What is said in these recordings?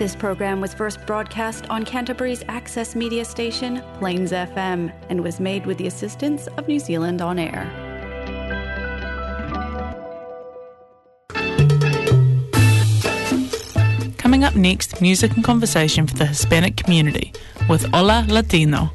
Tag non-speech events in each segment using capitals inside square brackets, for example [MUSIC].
This program was first broadcast on Canterbury's access media station, Plains FM, and was made with the assistance of New Zealand On Air. Coming up next, music and conversation for the Hispanic community with Hola Latino.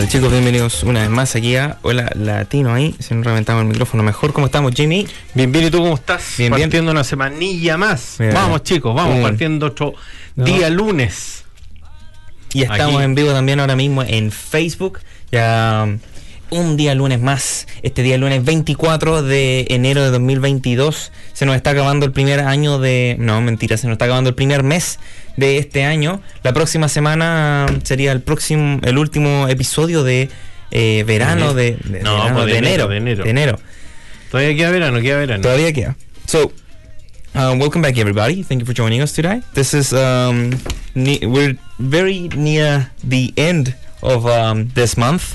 Hola chicos, bienvenidos una vez más aquí a Hola Latino ahí, si nos reventamos el micrófono mejor. ¿Cómo estamos, Jimmy? Bien, bien, ¿y tú cómo estás? Bien, bien. partiendo una semanilla más. Bien. Vamos, chicos, vamos, Bien. partiendo otro No. día lunes. Y estamos Aquí. en vivo también ahora mismo en Facebook. Ya um, un día lunes más. Este día lunes 24 de enero de 2022. Se nos está acabando el primer año de... No, mentira, se nos está acabando el primer mes de este año. La próxima semana sería el próximo, el último episodio de eh, verano de, de- No, verano, pues de de enero, enero. de enero. Todavía queda verano, queda verano. Todavía queda. So, um, welcome back, everybody. Thank you for joining us today. This is um, we're very near the end of um, this month.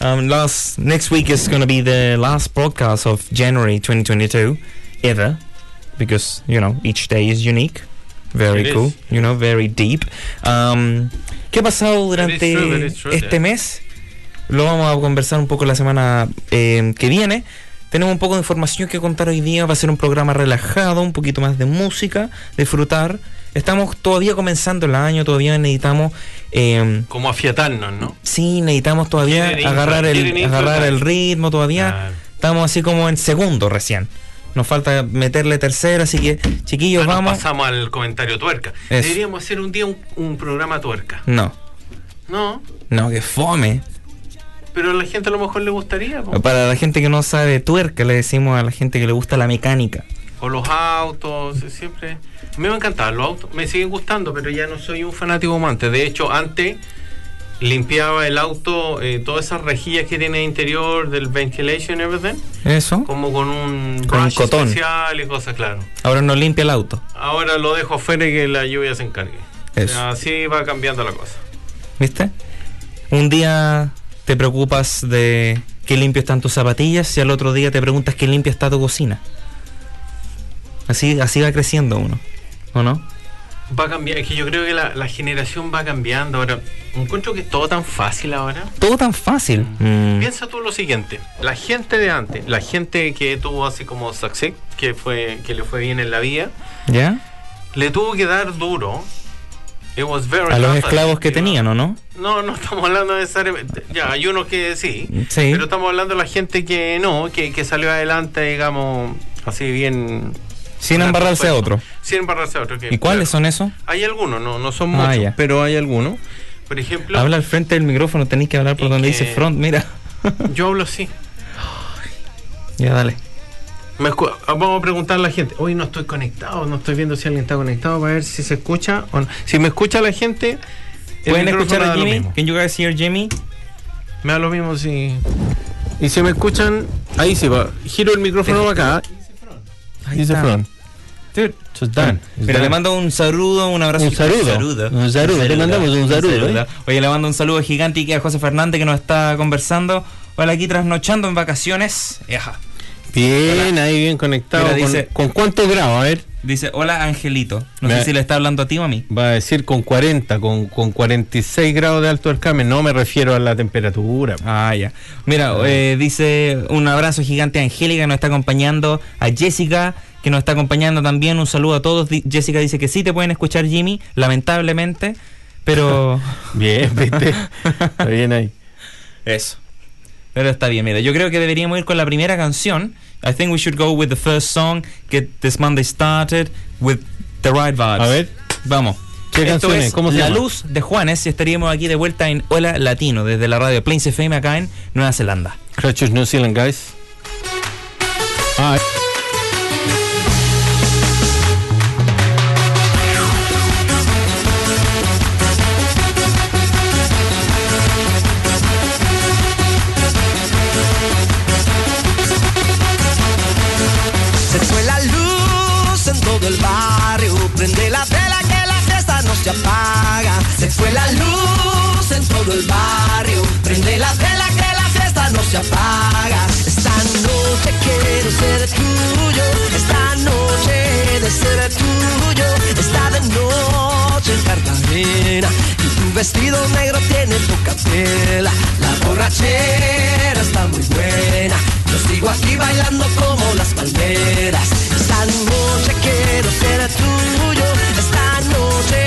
Um, last next week is going to be the last broadcast of January 2022 ever, because you know each day is unique. Very It cool. is. You know, very deep. Um, ¿Qué ha pasado durante true, true, este yeah. mes? Lo vamos a conversar un poco la semana eh, que viene. Tenemos un poco de información que contar hoy día. Va a ser un programa relajado, un poquito más de música, disfrutar. Estamos todavía comenzando el año, todavía necesitamos, eh, Como afiatarnos, ¿no? sí, necesitamos todavía agarrar el, agarrar el ritmo todavía. Ah, Estamos así como en segundo recién. Nos falta meterle tercera, así que chiquillos, ah, vamos. pasamos al comentario tuerca. Eso. Deberíamos hacer un día un, un programa tuerca. No, No, no, que fome. pero a la gente a lo mejor le gustaría. Para la gente que no sabe tuerca, le decimos a la gente que le gusta la mecánica. O los autos, siempre. A mí me encantaban los autos, me siguen gustando, pero ya no soy un fanático amante. De hecho, antes limpiaba el auto, eh, todas esas rejillas que tiene interior del ventilation y everything, Eso. como con un Con brush cotón. especial y cosas, claro. Ahora no limpia el auto. Ahora lo dejo afuera y que la lluvia se encargue. O Eso. sea, así va cambiando la cosa. ¿Viste? Un día te preocupas de qué limpio están tus zapatillas y al otro día te preguntas qué limpia está tu cocina. Así, así va creciendo uno, ¿o no? Va a cambiar, es que yo creo que la, la generación va cambiando. Ahora, encuentro que es todo tan fácil ahora. Todo tan fácil. Mm. Piensa tú lo siguiente, la gente de antes, la gente que tuvo así como success, que fue que le fue bien en la vida, ¿Ya? le tuvo que dar duro. It was very A los esclavos que tenían, ¿o no? No, no estamos hablando necesariamente. Ya, hay unos que sí, Sí. pero estamos hablando de la gente que no, que, que salió adelante, digamos, así bien. Sin embarrarse a otro. Sin embarrarse a otro. ¿Y cuáles son esos? Hay algunos, no, no son Ah, muchos, ya. pero hay algunos. Por ejemplo, Habla al frente del micrófono, tenéis que hablar por donde dice front, mira. [LAUGHS] yo hablo así. ya, dale. Me escu- vamos a preguntar a la gente. Hoy no estoy conectado, no estoy viendo si alguien está conectado para ver si se escucha o no. Si me escucha la gente, ¿Pueden escuchar a Jimmy? Can you guys hear Jimmy? Me da lo mismo si. Y si me escuchan, ahí sí va. Giro el micrófono para acá. Ahí Dice front. Done. le mando un saludo, un abrazo. Un saludo. Un saludo, le mandamos un saludo, ¿eh? Oye, le mando un saludo gigante a José Fernández que nos está conversando. Hola, aquí trasnochando en vacaciones. Bien, ahí bien conectado. Mira, con, dice- ¿Con cuántos grados? A ver. Dice, hola Angelito. No Me- sé si le está hablando a ti o a mí. Va a decir con 40, con, con 46 grados de alto carmen. No me refiero a la temperatura. Ah, ya. Mira, eh, dice un abrazo gigante a Angélica que nos está acompañando, a Jessica que nos está acompañando también. Un saludo a todos. Jessica dice que sí te pueden escuchar, Jimmy, lamentablemente, pero [LAUGHS] Bien, viste. Está bien ahí. eso. Pero está bien, mira, yo creo que deberíamos ir con la primera canción. I think we should go with the first song, get this Monday started with the right vibes. A ver. Vamos. ¿Qué Esto canción es? es ¿Cómo se La llama? Luz de Juanes y estaríamos aquí de vuelta en Hola Latino desde la radio Plains FM acá en Nueva Zelanda. Crutches New Zealand, guys. Ah, vestido negro tiene poca tela. La borrachera está muy buena. Yo sigo aquí bailando como las palmeras. Esta noche quiero ser tuyo. Esta noche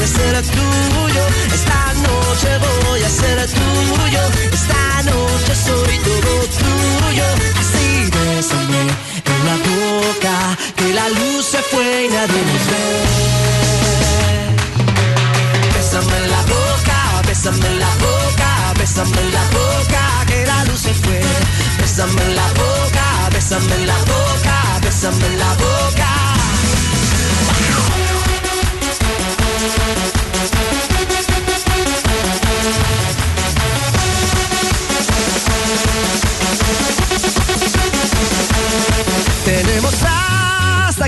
de ser tuyo. Esta noche voy a ser tuyo. Esta noche soy todo tuyo. Así bésame en la boca. Que la luz se fue y nadie nos ve.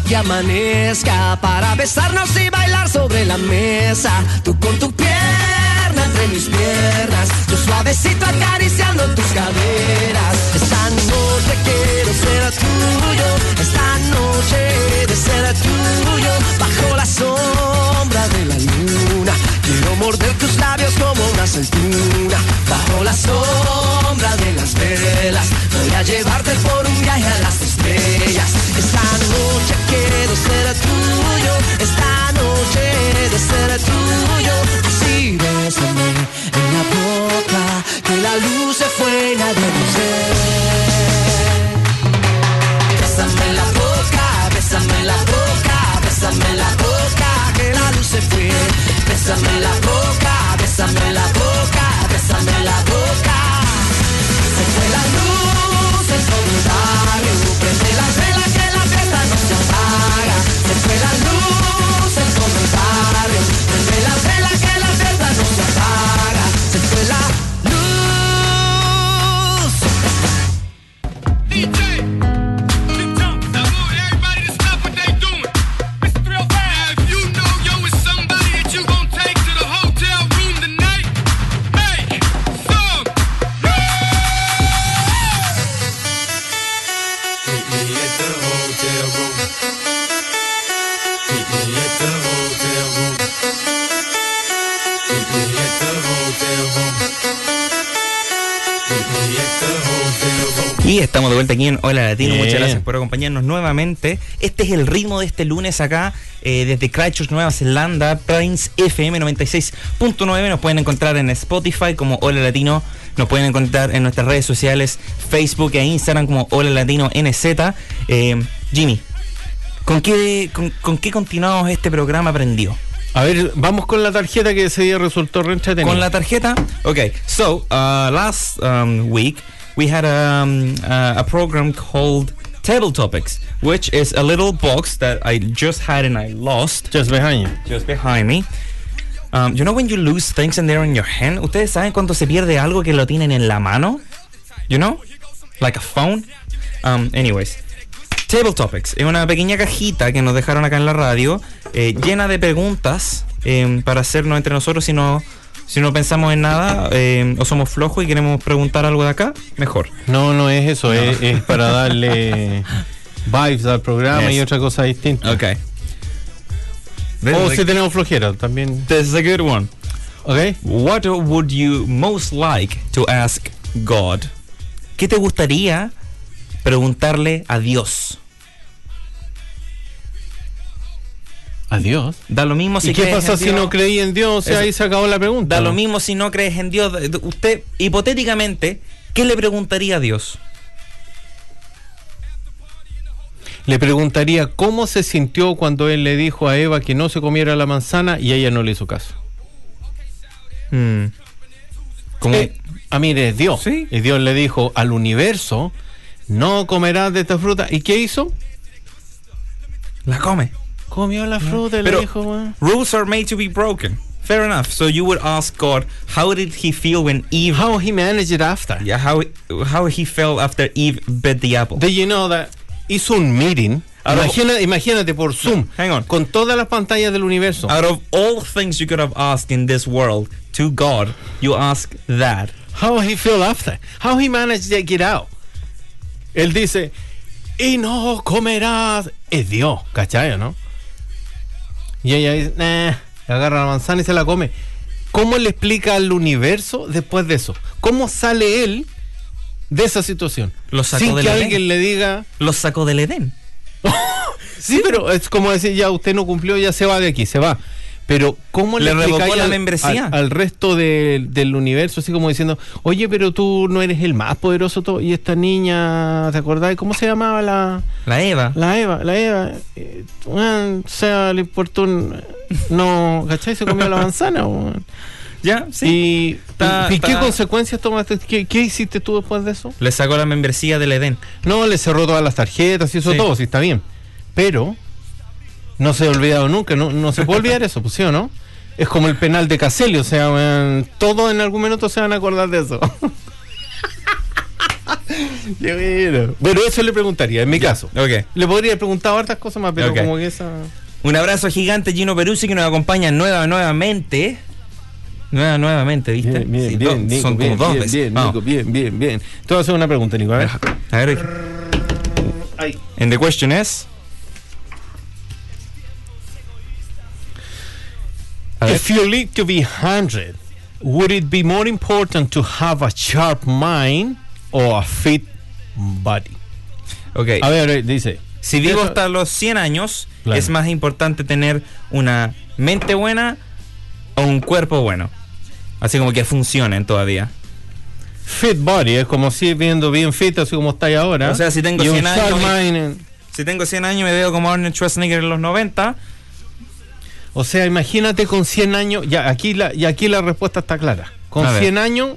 Que amanezca para besarnos y bailar sobre la mesa. Tú con tu pierna entre mis piernas, yo suavecito acariciando tus caderas. Esta noche quiero ser tuyo, esta noche de ser tuyo, bajo la sombra de la luna. Quiero morder tus labios como una aceituna, bajo la sombra de las velas. Voy a llevarte por un viaje a las Esta noche quiero ser tuyo, esta noche de ser tuyo. Así bésame en la boca, que la luz se fue y nadie por acompañarnos nuevamente. Este es el ritmo de este lunes acá, eh, desde Christchurch, Nueva Zelanda, Prince FM 96.9. Nos pueden encontrar en Spotify como Hola Latino. Nos pueden encontrar en nuestras redes sociales, Facebook e Instagram como Hola Latino NZ. Eh, Jimmy, ¿con qué, con, con qué continuamos este programa aprendido? A ver, vamos con la tarjeta que ese día resultó re. Con la tarjeta. Okay, so uh, last um, week we had um, uh, a program called Table Topics, which is a little box that I just had and I lost Just behind you. just behind me. Um, you know when you lose things and they're in your hand? ¿Ustedes saben cuando se pierde algo que lo tienen en la mano? You know? Like a phone? Um, anyways. Table Topics es una pequeña cajita que nos dejaron acá en la radio, eh, llena de preguntas eh, para hacernos entre nosotros si no, si no pensamos en nada eh, o somos flojos y queremos preguntar algo de acá, mejor. No, no es eso, Es, es para darle vibes al programa y otra cosa distinta. Okay. O si tenemos flojera, también. This is a good one. ¿Ok? What would you most like to ask God? ¿Qué te gustaría preguntarle a Dios? Adiós. Da lo mismo si ¿Y qué crees pasa en si Dios. no creí en Dios? O sea, Eso. ahí se acabó la pregunta. Da lo mismo si no crees en Dios. Usted, hipotéticamente, ¿qué le preguntaría a Dios? Le preguntaría cómo se sintió cuando él le dijo a Eva que no se comiera la manzana y ella no le hizo caso. Hmm. Como- Eh, a mí es Dios. Sí. Y Dios le dijo al universo, no comerás de esta fruta. ¿Y qué hizo? la come. Comió la fruta Pero le dijo, "Bueno". rules are made to be broken. Fair enough. So you would ask God, how did he feel when Eve? How he managed it after. yeah, how how he felt after Eve bit the apple. Did you know that hizo un meeting? Imagina- imagínate por Zoom. Hang on. Con todas las pantallas del universo. Out of all things you could have asked in this world to God, you ask that. How he feel after. How he managed to get out. Él dice, y no comerás. Es Dios, ¿cachai, no? Y ella dice, nah, agarra la manzana y se la come. ¿cómo le explica al universo después de eso? ¿Cómo sale él de esa situación? Lo sacó Sin del que Edén. alguien le diga, Los sacó del Edén. [LAUGHS] sí, pero es como decir, ya usted no cumplió, ya se va de aquí, se va. Pero ¿cómo le, Le revocó la al- membresía. Al, al resto de- del universo, así como diciendo, oye, pero tú no eres el más poderoso todo, y esta niña, ¿te acordás? ¿Cómo se llamaba la, La Eva. la Eva? La Eva, eh, o sea, le importó un- no, ¿cachai? Se comió la [LAUGHS] manzana. ¿Ya? Sí. ¿Y, qué consecuencias tomaste? ¿Qué, qué hiciste tú después de eso? Le sacó la membresía del Edén. No, le cerró todas las tarjetas y eso Sí. todo, sí está bien. Pero no se ha olvidado nunca, no, no se puede olvidar eso, pues sí o no. Es como el penal de Caselli, o sea, todos en algún minuto se van a acordar de eso. [LAUGHS] Qué bueno. Bueno, eso le preguntaría, en mi caso. Ok. Le podría haber preguntado hartas cosas más, pero como que esa. Un abrazo gigante, Gino Peruzzi, que nos acompaña nueva, nuevamente. Nueva, nuevamente, ¿viste? Bien, bien, Sí, bien, Nico, son bien, como dos bien, veces. bien, Vamos. Nico, bien, bien, bien. Te voy a hacer una pregunta, Nico, a ver. A ver. And the question is. If you live to be 100, would it be more important to have a sharp mind or a fit body? Ok. A ver, dice. Si vivo hasta los 100 años, Claro. es más importante tener una mente buena o un cuerpo bueno. Así como que funcionen todavía. Fit body es como si viendo bien fit, así como estáis ahora. O sea, si tengo y un 100 años en- Si tengo 100 años me veo como Arnold Schwarzenegger en los 90, O sea, imagínate con 100 años. Ya, aquí la, y aquí la respuesta está clara. Con A ver. 100 años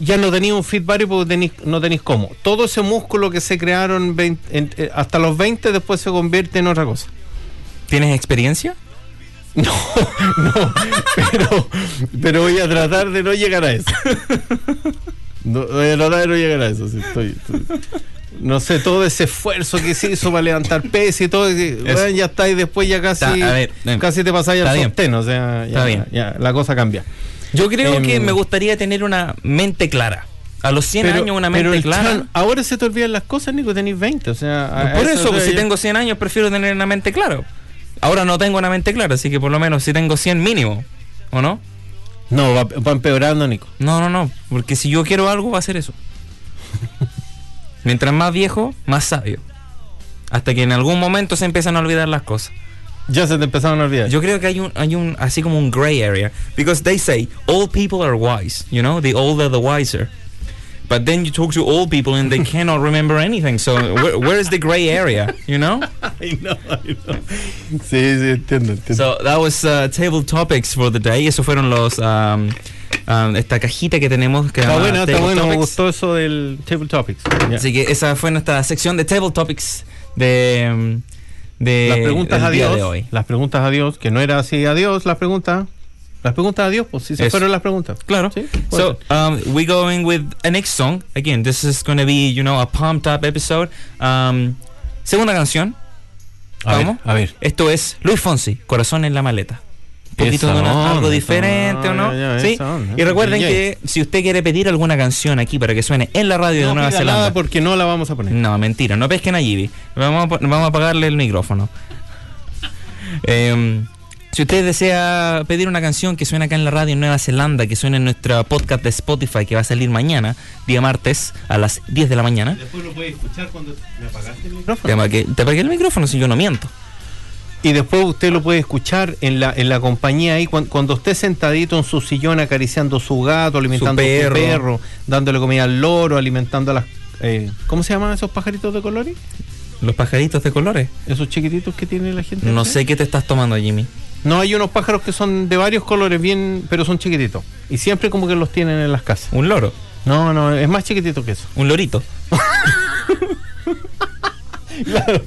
ya no tenéis un fit body porque tenéis- no tenéis cómo. Todo ese músculo que se crearon en- eh, hasta los 20 después se convierte en otra cosa. ¿tienes experiencia? [LAUGHS] No, no, pero, pero voy a tratar de no llegar a eso. [LAUGHS] No, voy a tratar de no llegar a eso. sí, estoy- estoy- no sé, todo ese esfuerzo que se hizo para levantar peso y todo, bueno, ya está y después ya casi, Está, a ver, casi te pasáis al sostén, o sea, ya, Está bien. ya, la cosa cambia. Yo creo Em, que me gustaría tener una mente clara. A los 100 Pero- años una mente clara. chan- ahora se te olvidan las cosas, Nico, tenéis 20, o sea... Por eso, o sea, pues, si ya- tengo 100 años, prefiero tener una mente clara. Ahora no tengo una mente clara, así que por lo menos si tengo 100 mínimo, ¿o no? No, va, va empeorando, Nico. No, no, no, porque si yo quiero algo, va a ser eso. [LAUGHS] Mientras más viejo, más sabio. Hasta que en algún momento se empiezan a olvidar las cosas. Ya se te empezaron a olvidar. Yo creo que hay un, hay un, así como un gray area. Because they say, old people are wise, you know, the older the wiser. But then you talk to old people and they [LAUGHS] cannot remember anything. So where, where is the gray area, you know? Ay, no, ay, no. Sí, sí, entiendo, entiendo. So that was uh, table topics for the day. Esos fueron los um, um, esta cajita que tenemos que Está bueno, está bueno, me gustó eso del Table Topics. Ya. Así que esa fue nuestra sección de Table Topics de, um, de las preguntas a Dios, de hoy. las preguntas a Dios, que no era así a Dios, las preguntas, las preguntas a Dios, pues sí se Eso. fueron las preguntas. Claro. Sí, So um, we going with a next song. Again, this is going to be, you know, a pumped up episode. Um, segunda canción. a ver, ¿Vamos? a ver. Esto es Luis Fonsi, Corazón en la maleta. Un poquito Esa de una- onda, algo diferente, ¿o no? ya, sí. onda, y recuerden que si usted quiere pedir alguna canción aquí para que suene en la radio de Nueva Zelanda. nada porque no la vamos a poner. No, mentira, no pesquen a Gibi. Vamos a, vamos a apagarle el micrófono. [LAUGHS] Em, si usted desea pedir una canción que suene acá en la radio en Nueva Zelanda, que suene en nuestro podcast de Spotify que va a salir mañana, día martes, a las 10 de la mañana. Después lo puedes escuchar cuando me apagaste el Te micrófono. apagué, te apagué el micrófono si yo no miento. Y después usted lo puede escuchar en la, en la compañía ahí, cuando, cuando esté sentadito en su sillón acariciando su gato, alimentando a su perro. perro, dándole comida al loro, alimentando a las... eh, ¿Cómo se llaman esos pajaritos de colores? Los pajaritos de colores. Esos chiquititos que tiene la gente. No sé qué te estás tomando, Jimmy. No, hay unos pájaros que son de varios colores, bien, pero son chiquititos. Y siempre como que los tienen en las casas. Un loro, No, no, es más chiquitito que eso. un lorito. [LAUGHS] Claro.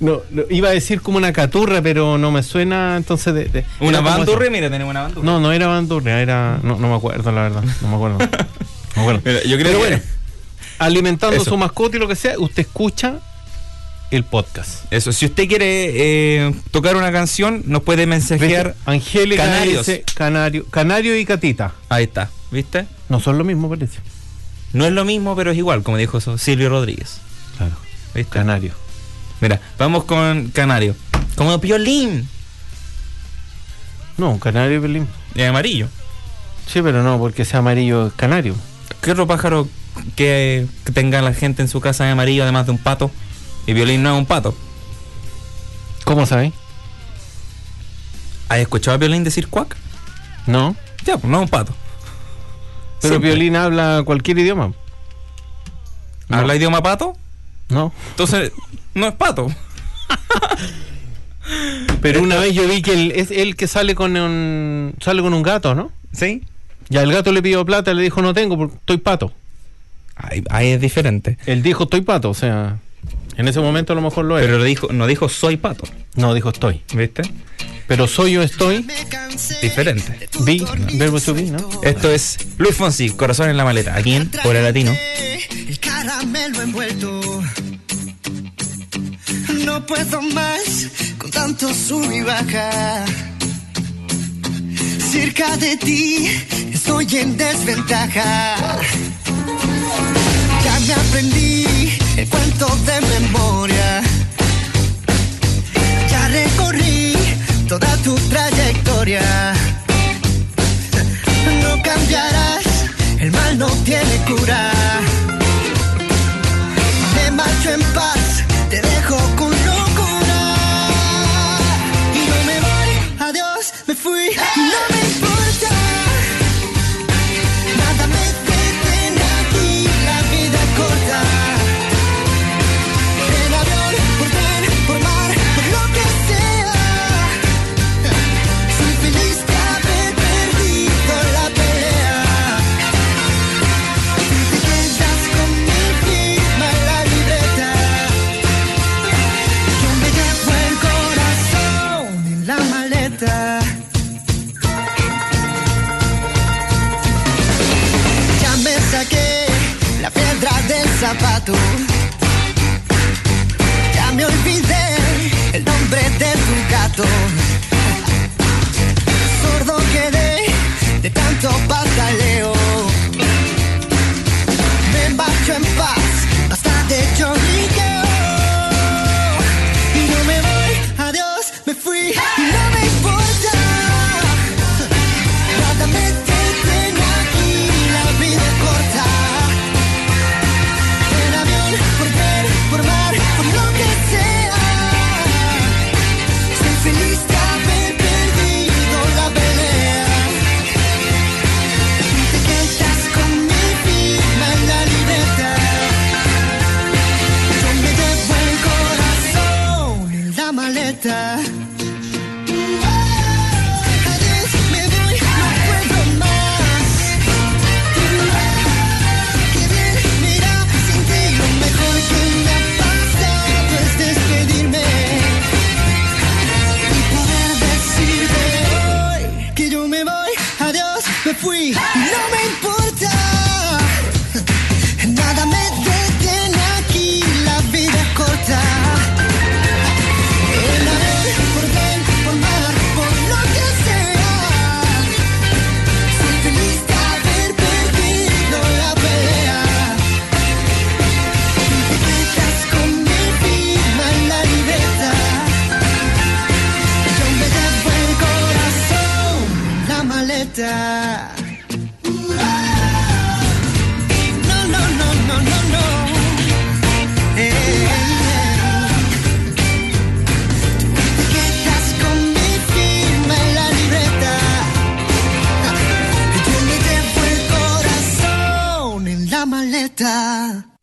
No, no, iba a decir como una caturra, pero no me suena entonces de... de- Una bandurria, mira, tenemos una bandurria. No, no era bandurria, era... No, no me acuerdo, la verdad. No me acuerdo. [LAUGHS] No me acuerdo. Mira, yo creo Pero que- bueno, alimentando Eso. su mascota y lo que sea, usted escucha el podcast. Eso, si usted quiere eh, tocar una canción, nos puede mensajear. ¿Viste? Angélica Canarios. dice canario, canario y catita. Ahí está, ¿viste? No son lo mismo, parece. No es lo mismo, pero es igual, como dijo Silvio Rodríguez. Claro. ¿Viste? Canario. Mira, vamos con Canario. Como Piolín, No, canario y Berlín. de amarillo. Sí, pero no, porque ese amarillo es canario. ¿Qué otro pájaro que, que tenga la gente en su casa de amarillo además de un pato? Y violín no es un pato. ¿Cómo sabéis? ¿Has escuchado a violín decir cuac? No. Ya, pues no es un pato. Pero Siempre. Violín habla cualquier idioma. No. ¿Habla idioma pato? No. Entonces, no es pato. Pero una vez yo vi que él, es él que sale con un sale con un gato, ¿no? ¿Sí? Ya el gato le pidió plata, le dijo no tengo porque estoy pato. Ahí, ahí es diferente. Él dijo estoy pato, o sea, en ese momento a lo mejor lo era. Pero le dijo, no dijo soy pato. no, dijo estoy. ¿Viste? Pero soy yo estoy, Diferente. vi, verbo to be, ¿no? Esto es Luis Fonsi, Corazón en la maleta. Aquí en Hora Latino. El caramelo envuelto. No puedo más con tanto sub y baja. Cerca de ti estoy en desventaja. Ya me aprendí el cuento de memoria. Ya recorrí toda tu trayectoria. No cambiarás, el mal no tiene cura. De tu gato. Sordo quedé de tanto pataleo.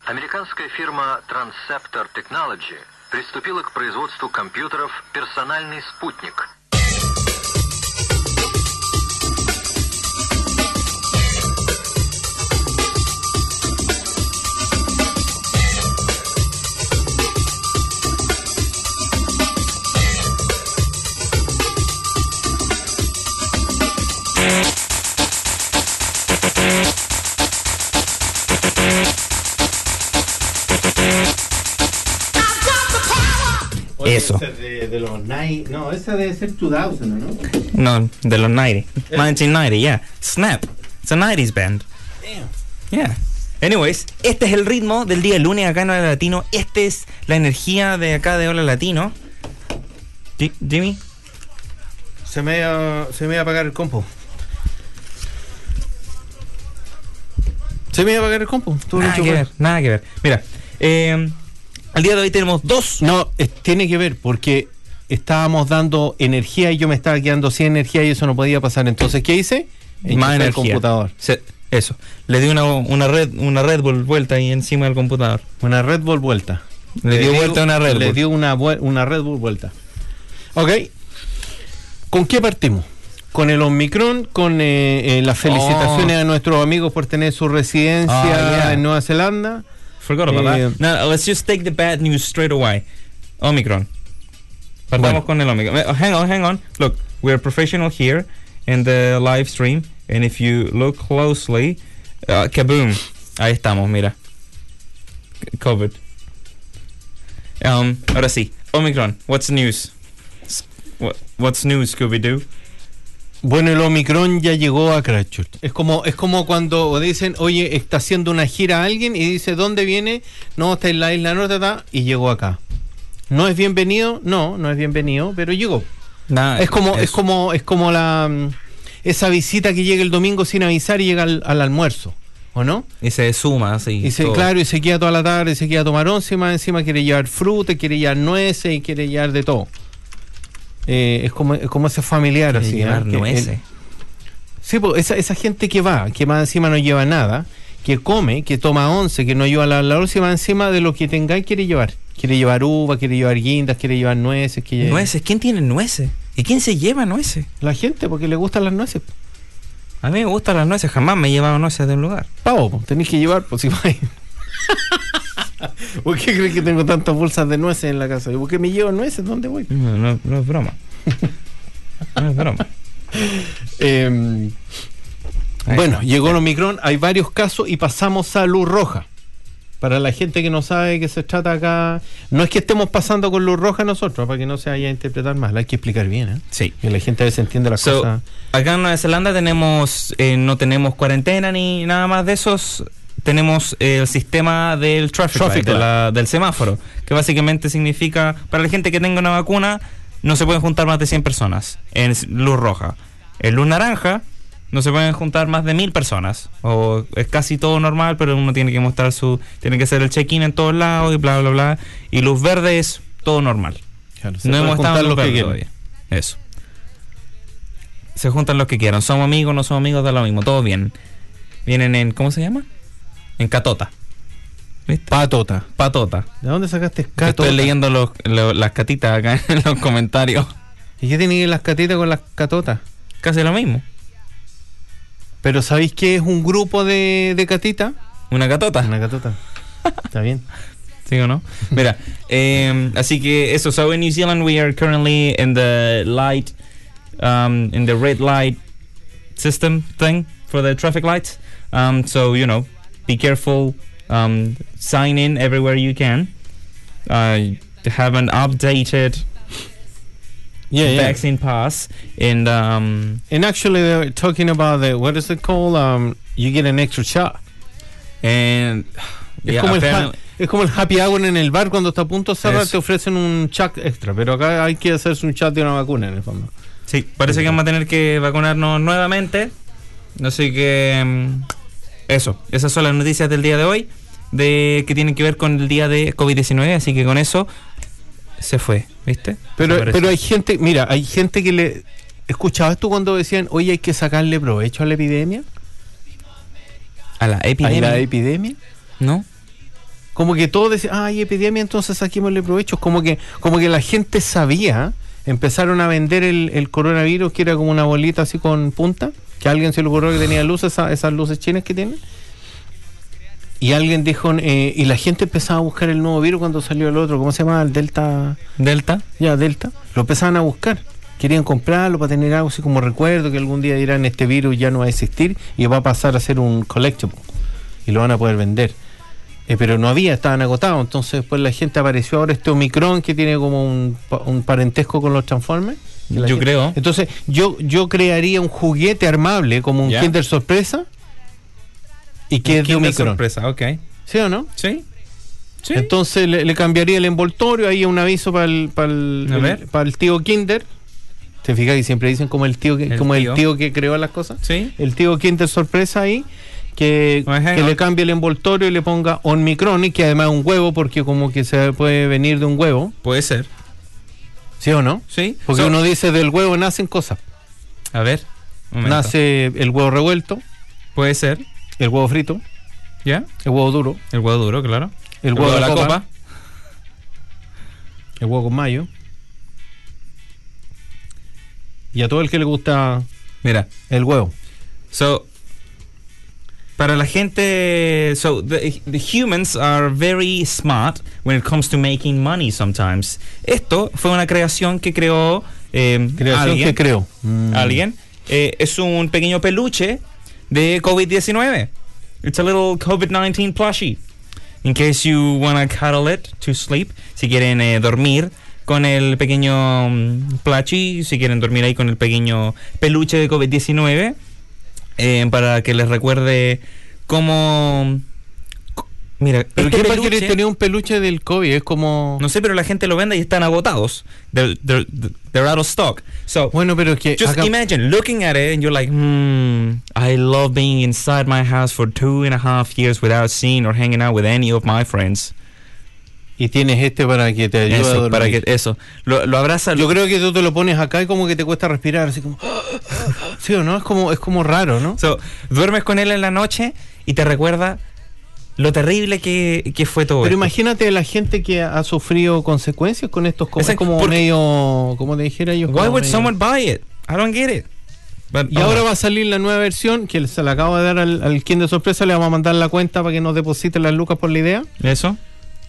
Американская фирма Transceptor Technology приступила к производству компьютеров «Персональный спутник». Eso. De, de los nine, no, esa debe ser 2000, ¿no? No, de los 90. 1990, yeah. Snap. It's a 90s band. Yeah. Anyways, este es el ritmo del día lunes acá en Hola Latino. Esta es la energía de acá de Hola Latino. Ji- Jimmy, Se me, iba- se me iba a apagar el compo. Se me iba a apagar el compu. Nada que ver, nada que ver. Mira, eh, al día de hoy tenemos dos. No, es- tiene que ver porque estábamos dando energía y yo me estaba quedando sin energía y eso no podía pasar. Entonces, ¿qué hice? más Enchufé el energía. computador. Se- eso. Le di una, una red una Red Bull vuelta ahí encima del computador. Una Red Bull vuelta. Le dio vuelta una Red Le Bull. dio una, una Red Bull vuelta. Ok. ¿Con qué partimos? Con el Omicron, con eh, eh, las felicitaciones Oh. a nuestros amigos por tener su residencia Ah, yeah. en Nueva Zelanda. Forgot about Eh, that. Now, let's just take the bad news straight away. Omicron. Partamos con el Omicron. Eh, Hang on, hang on. Look, we're professional here in the live stream. And if you look closely, uh, kaboom. Ahí estamos, mira. COVID. Um, ahora sí. Omicron, what's news? What- What's news, Scooby-Doo? Bueno, el Omicron ya llegó a Christchurch. Es como, es como cuando dicen, oye, está haciendo una gira a alguien y dice, ¿dónde viene? No, está en la isla norte, y llegó acá. ¿No es bienvenido? No, no es bienvenido, pero llegó. Nah, Es como, es como, es como la mm, esa visita que llega el domingo sin avisar y llega al, al almuerzo, ¿o no? Y se suma así. Y se, todo. claro, y se queda toda la tarde, y se queda a tomar once, y más encima quiere llevar fruta, quiere llevar nueces y quiere llevar de todo. Eh, es como, es como ese familiar así. llevar ¿eh? Nueces. el- sí, pues esa, esa gente que va, que más encima no lleva nada, que come, que toma once, que no lleva la, la once, más encima de lo que tengáis quiere llevar. Quiere llevar uva, quiere llevar guindas, quiere llevar nueces. Quiere... Nueces, ¿quién tiene nueces? ¿Y quién se lleva nueces? La gente, porque le gustan las nueces. A mí me gustan las nueces, jamás me he llevado nueces de un lugar. Pavo, po, tenéis que llevar, pues si vais. [LAUGHS] [LAUGHS] ¿Por qué crees que tengo tantas bolsas de nueces en la casa? ¿Y por qué me llevo nueces? ¿Dónde voy? No, no- no es broma. No es broma. [LAUGHS] Eh, Ahí bueno, llegó el Omicron, hay varios casos y pasamos a luz roja. Para la gente que no sabe qué se trata acá, no es que estemos pasando con luz roja nosotros, para que no se vaya a interpretar mal, hay que explicar bien, ¿eh? Sí. Que la gente a veces entiende las So, cosas. acá en Nueva Zelanda tenemos, eh, no tenemos cuarentena ni nada más de esos. Tenemos el sistema del traffic, Traffic light, de light. la- del semáforo, que básicamente significa, para la gente que tenga una vacuna, no se pueden juntar más de 100 personas en luz roja. En luz naranja, no se pueden juntar más de mil personas. O es casi todo normal, pero uno tiene que mostrar su, tiene que hacer el check-in en todos lados y bla, bla, bla. Y luz verde es todo normal. Claro, No hemos estado en luz que verde quieran. todavía. Eso. Se juntan los que quieran. Somos amigos, no somos amigos, da lo mismo. Todo bien. Vienen en, ¿cómo se llama? En catota. ¿Viste? Patota. Patota. ¿De dónde sacaste catota? Estoy leyendo los- lo- las catitas acá [LAUGHS] en los comentarios. ¿Y qué tiene que las catitas con las catotas? Casi lo mismo. Pero ¿sabéis qué es un grupo de, de catita? Una catota. Una catota. Está bien. [LAUGHS] ¿Sí o no? Mira, eh, así que eso. So in New Zealand we are currently in the light, um, in the red light system thing for the traffic lights. Um, so you know, be careful. Um, sign in everywhere you can. Uh, have an updated Yeah, yeah. vaccine pass and um, And actually, they're talking about the what is it called? Um, you get an extra shot. and [SIGHS] Es, como el ha- apparently- es como el happy hour en el bar cuando está a punto de cerrar, te ofrecen un chat extra, pero acá hay que hacerse un chat de una vacuna en el fondo. Sí, parece que vamos a tener que vacunarnos nuevamente. Así que mm, eso, esas son las noticias del día de hoy, de que tienen que ver con el día de COVID-19, así que con eso se fue, ¿viste? Pero, pero hay gente, mira, hay gente que le... ¿Escuchabas tú cuando decían, oye, hay que sacarle provecho a la epidemia? a la ¿A epidemia, la epidemia? ¿no? Como que todos decían, ah, hay epidemia, entonces saquémosle provecho. Como que, como que la gente sabía, empezaron a vender el, el coronavirus, que era como una bolita así con punta, que a alguien se le ocurrió que tenía luces, esa- esas luces chinas que tienen. Y alguien dijo, eh, y la gente empezaba a buscar el nuevo virus cuando salió el otro, ¿cómo se llama? El Delta, Delta. ya, Delta. Lo empezaban a buscar. Querían comprarlo para tener algo así como recuerdo, que algún día dirán, este virus ya no va a existir y va a pasar a ser un collectible. Y lo van a poder vender. Eh, pero no había, estaban agotados. Entonces después la gente apareció ahora este Omicron que tiene como un, un parentesco con los Transformers. Yo gente- creo. Entonces yo, yo crearía un juguete armable como un. Kinder sorpresa y que es de Omicron. sorpresa, ok. ¿Sí o no? Sí. Sí. Entonces le, le cambiaría el envoltorio, ahí un aviso para el, para el, para el tío Kinder. ¿Te fijas que siempre dicen como el tío que, El como tío. el tío que creó las cosas? sí. El tío Kinder sorpresa ahí. Que, le cambie el envoltorio y le ponga Omicron, y que además es un huevo, porque como que se puede venir de un huevo, Puede ser. ¿sí o no? Sí. Porque So- uno dice del huevo nacen cosas. A ver. Nace el huevo revuelto, Puede ser. el huevo frito, ¿Ya? el huevo duro, El huevo duro, claro. el huevo de la copa, copa. el huevo con mayo. Y a todo el que le gusta Mira. el huevo. So, para la gente, so the, the humans are very smart when it comes to making money sometimes. Esto fue una creación que creó eh, Creación alguien. que creo. Mm. alguien. Eh, es un pequeño peluche de COVID-19. It's a little COVID-19 plushie. In case you wanna cuddle it to sleep, si quieren eh, dormir con el pequeño mm, plushie, si quieren dormir ahí con el pequeño peluche de COVID-19, eh, para que les recuerde cómo... Mira, Pero este ¿qué peluche- tener un peluche del COVID? Es como... no sé, pero la gente lo vende y están agotados. They're, they're, they're out of stock. So, Bueno, pero es que... just acá- imagine looking at it and you're like, hmm, I love being inside my house for two and a half years without seeing or hanging out with any of my friends. Y tienes este para que te ayude a dormir. para que eso. Lo, lo abraza. Yo creo que tú te lo pones acá y como que te cuesta respirar, así como... [GASPS] ¿Sí o no? Es como, es como raro, ¿no? So, duermes con él en la noche y te recuerda lo terrible que, que fue todo Pero esto. imagínate la gente que ha sufrido consecuencias con estos como, es Exacto, como medio, como te dijera yo. Why would medio- someone buy it? I don't get it. But, Y oh, ahora va a salir la nueva versión que se la acabo de dar al, al quien de sorpresa, le vamos a mandar la cuenta para que nos deposite las lucas por la idea ¿Eso?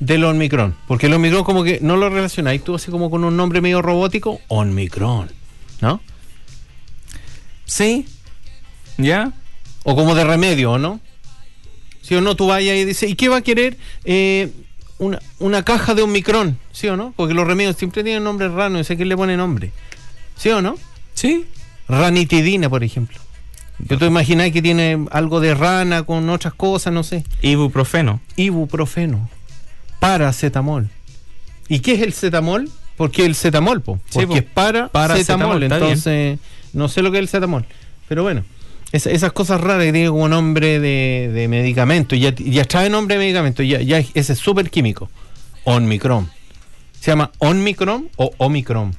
Del Omicron. Porque el Omicron como que no lo relacionáis tú así como con un nombre medio robótico, Omicron, ¿no? Sí. ¿Ya? O como de remedio, ¿o no? ¿Sí o no? Tú vayas y dices, ¿y qué va a querer? Eh, una, una caja de Omicron, ¿sí o no? Porque los remedios siempre tienen nombres raros, no sé quién le pone nombre. ¿Sí o no? Sí. Ranitidina, por ejemplo. Que tú imaginás que tiene algo de rana con otras cosas, no sé. Ibuprofeno. Ibuprofeno. Paracetamol. ¿Y qué es el cetamol? Porque el cetamol, po? Sí, porque po. es para Paracetamol, cetamol. Entonces, no sé lo que es el cetamol. Pero bueno, es- esas cosas raras que tienen como nombre de, de medicamento. Ya, ya trae nombre de medicamento. Ya, ya es- ese es súper químico. Omicron. ¿Se llama Omicron o Omicron?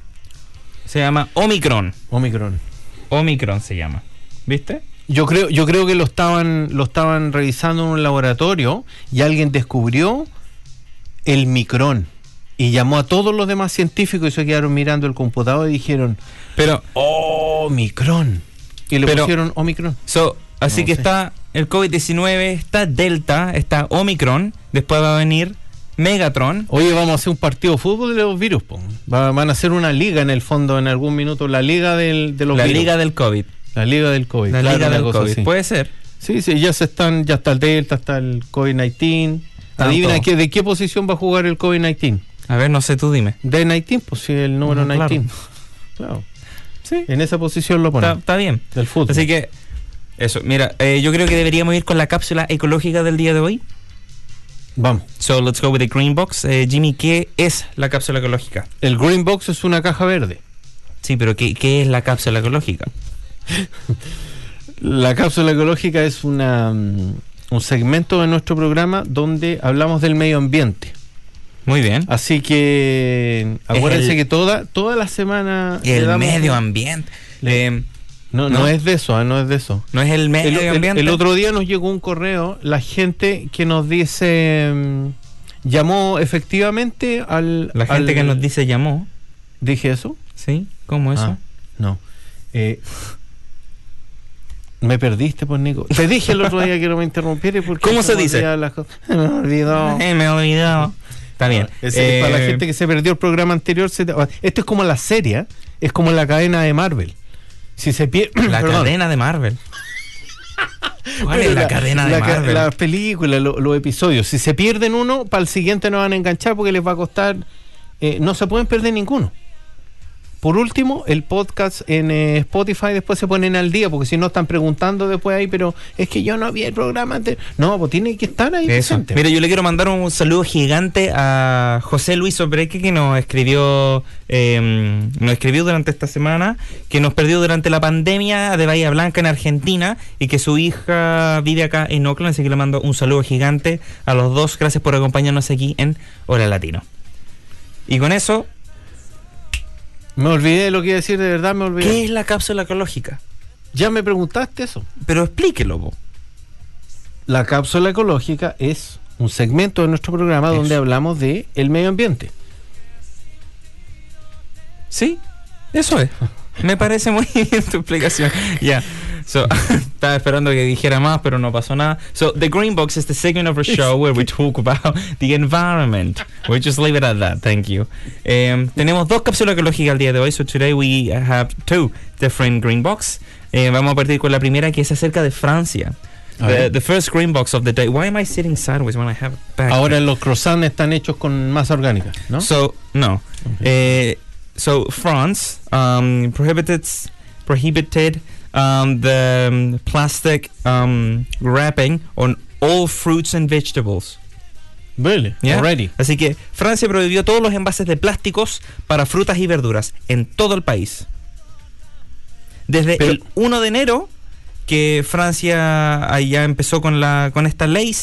Se llama Omicron. Omicron. Omicron se llama. ¿Viste? Yo creo, yo creo que lo estaban, lo estaban revisando en un laboratorio y alguien descubrió el micrón y llamó a todos los demás científicos y se quedaron mirando el computador y dijeron Pero, Omicron y le Pero- pusieron Omicron. so, así No que sé. está el COVID-19, está Delta, está Omicron, después va a venir Megatron. Oye, vamos a hacer un partido de fútbol de los virus. po. Va- van a hacer una liga en el fondo en algún minuto, la liga del, de los La virus. Liga del COVID. la liga del COVID. La claro, Liga del COVID. así. Puede ser. Sí, sí, ya se están, ya está el Delta, está el COVID-19. Adivina qué, de qué posición va a jugar el COVID-19. A ver, no sé, tú dime. De 19, pues sí, el número Ah, claro. 19. Claro. Sí. En esa posición lo Está, ponen. está bien. Del fútbol. Así que, eso. Mira, eh, yo creo que deberíamos ir con la cápsula ecológica del día de hoy. Vamos. So, let's go with the green box. Eh, Jimmy, ¿qué es la cápsula ecológica? El Green Box es una caja verde. Sí, pero ¿qué, qué es la cápsula ecológica? [LAUGHS] La cápsula ecológica es una, mm, un segmento de nuestro programa donde hablamos del medio ambiente. Muy bien. Así que acuérdense el- que toda, toda la semana... le El medio ambiente. Eh, No, no, ¿no? es de eso, ah, no es de eso. no es el medio El, ambiente. el otro día nos llegó un correo, la gente que nos dice... mm, llamó efectivamente al... La gente al- que nos dice llamó. ¿Dije eso? ¿Sí? ¿Cómo eso? Ah, no. Eh, me perdiste, pues, Nico. Te dije el otro día que no me interrumpieras porque ¿Cómo se dice? olvidan las cosas. Me olvidó. Eh, me he olvidado. Está bien. Para la Eh, gente que se perdió el programa anterior. se te- Esto es como la serie, ¿eh? es como la cadena de Marvel. Si se pierde. La [CLEARS THROAT] cadena de Marvel. ¿Cuál es la, cadena de la, Marvel? Las películas, lo- los episodios. Si se pierden uno, para el siguiente no van a enganchar porque les va a costar. eh, no se pueden perder ninguno. Por último, el podcast en eh, Spotify después se ponen al día, porque si no están preguntando después ahí, pero es que yo no vi el programa antes. No, pues tiene que estar ahí Eso. presente. Mira, yo le quiero mandar un saludo gigante a José Luis Obreque que nos escribió, eh, nos escribió durante esta semana, que nos perdió durante la pandemia de Bahía Blanca en Argentina y que su hija vive acá en Oakland, así que le mando un saludo gigante a los dos. Gracias por acompañarnos aquí en Hora Latino. Y con eso, Me olvidé de lo que iba a decir, de verdad me olvidé. ¿qué es la cápsula ecológica? Ya me preguntaste eso. Pero explíquelo, po. La cápsula ecológica es un segmento de nuestro programa donde hablamos de el medio ambiente. Sí, eso es. Me parece muy [LAUGHS] bien tu explicación. Ya. So, [LAUGHS] estaba esperando que dijera más, pero no pasó nada. So, the Green Box is the segment of our show where we talk about the environment. We'll just leave it at that. Thank you. Em, tenemos dos cápsulas ecológicas el día de hoy. So, today we have two different Green Box. Eh, vamos a partir con la primera que es acerca de Francia. The, the first Green Box of the day. Why am I sitting sideways when I have a back? Ahora los croissants están hechos con masa orgánica, ¿no? So no. Eh, so France um, prohibited prohibited um, the um, plastic um, wrapping on all fruits and vegetables. Really? ¿ya? Already. Así que Francia prohibió todos los envases de plásticos para frutas y verduras en todo el país. Desde Pero- el 1 de enero que Francia ah, ya empezó con la con esta ley,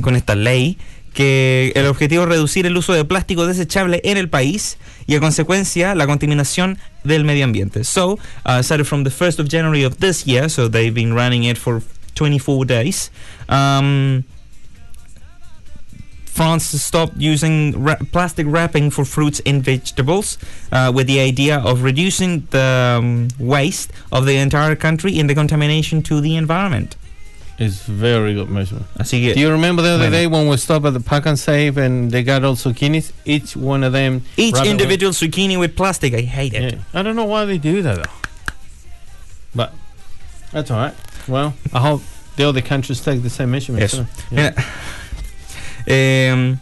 con esta ley que el objetivo es reducir el uso de plástico desechable en el país y a consecuencia la contaminación del medio ambiente. So, uh, started from the 1st of January of this year, so they've been running it for 24 days. Um, France stopped using plastic wrapping for fruits and vegetables uh, with the idea of reducing the um, waste of the entire country and the contamination to the environment. It's very good measurement. Así que Do you remember the other Bueno. day when we stopped at the Pack and Save and they got all zucchinis? Each one of them. each individual zucchini with plastic, I hate it. Yeah. I don't know why they do that though. But that's all right. Well, I hope the other countries take the same measurements. Eso. too. Yeah. Mira, [LAUGHS] em,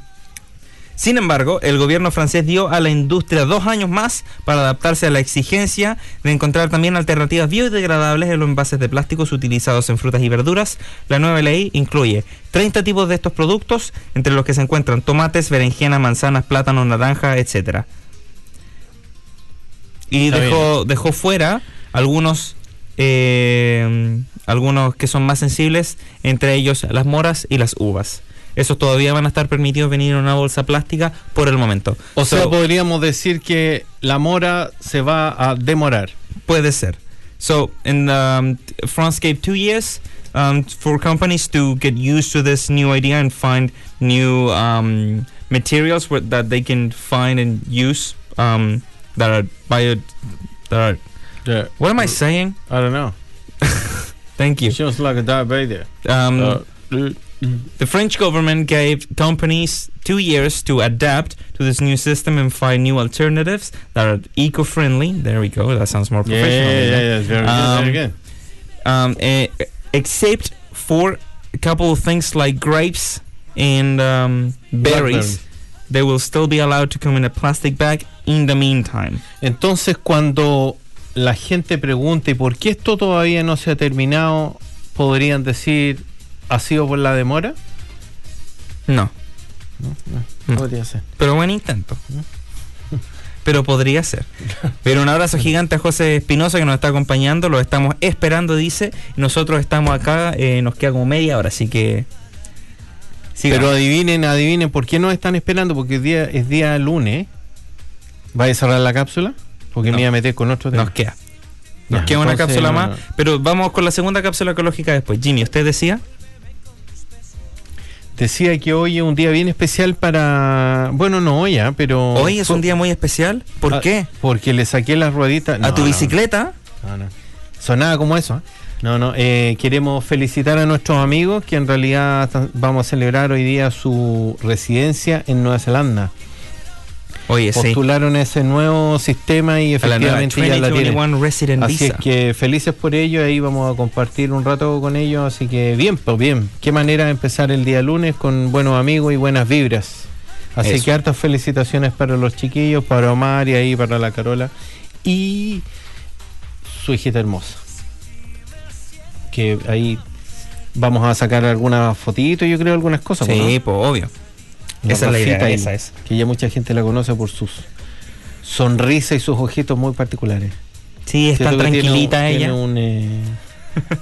sin embargo, el gobierno francés dio a la industria dos años más para adaptarse a la exigencia de encontrar también alternativas biodegradables en los envases de plásticos utilizados en frutas y verduras. La nueva ley incluye 30 tipos de estos productos, entre los que se encuentran tomates, berenjenas, manzanas, plátanos, naranjas, etcétera. Y dejó fuera algunos eh, algunos que son más sensibles, entre ellos las moras y las uvas. Esos todavía van a estar permitidos venir en una bolsa plástica por el momento. O sea, So, podríamos decir que la mora se va a demorar. puede ser. So, in um, France gave two years um, for companies to get used to this new idea and find new um, materials where, that they can find and use um, that are bio. That are, Yeah. what am I saying? I don't know. [LAUGHS] Thank you. Sounds like a diabetes. Um, Uh, The French government gave companies two years to adapt to this new system and find new alternatives that are eco-friendly. There we go. That sounds more professional. yeah, it? yeah, it's very good. Um, Very good. Um, eh, except for a couple of things like grapes and um, berries, they will still be allowed to come in a plastic bag in the meantime. Entonces, cuando la gente pregunte por qué esto todavía no se ha terminado, podrían decir, ¿ha sido por la demora? No, No. Podría ser. pero buen intento. [LAUGHS] Pero podría ser. Pero un abrazo gigante a José Espinosa que nos está acompañando. Lo estamos esperando, dice. Nosotros estamos acá, eh, nos queda como media hora, así que. sigamos. Pero adivinen, adivinen, ¿por qué nos están esperando? Porque es día, es día lunes. ¿Va a cerrar la cápsula? Porque No. me iba a meter con otro tema. nos queda. Nos Ya, queda una cápsula no, más. no. Pero vamos con la segunda cápsula ecológica después. Jimmy, ¿usted decía? Decía que hoy es un día bien especial para... Bueno, no hoy, ah, pero... Hoy es un día muy especial. ¿Por Ah, qué? Porque le saqué las rueditas... a tu bicicleta. No, no. Sonaba como eso. ¿eh? No, no. eh, queremos felicitar a nuestros amigos que en realidad vamos a celebrar hoy día su residencia en Nueva Zelanda. Oye, sí. Postularon ese nuevo sistema y A la nueva efectivamente ya la tienen. 2021 Resident Así Visa. es que felices por ello, ahí vamos a compartir un rato con ellos, así que bien, pues bien, qué manera de empezar el día lunes con buenos amigos y buenas vibras. Así Eso. que hartas felicitaciones para los chiquillos, para Omar y ahí para la Carola. y su hijita hermosa. Que ahí vamos a sacar algunas fotitos, yo creo, algunas cosas. Sí, ¿no? pues obvio. La esa es la idea, ahí, esa es. Que ya mucha gente la conoce por sus sonrisas y sus ojitos muy particulares. Sí, es tan Siento que tiene un- tranquilita ella. tiene un, eh,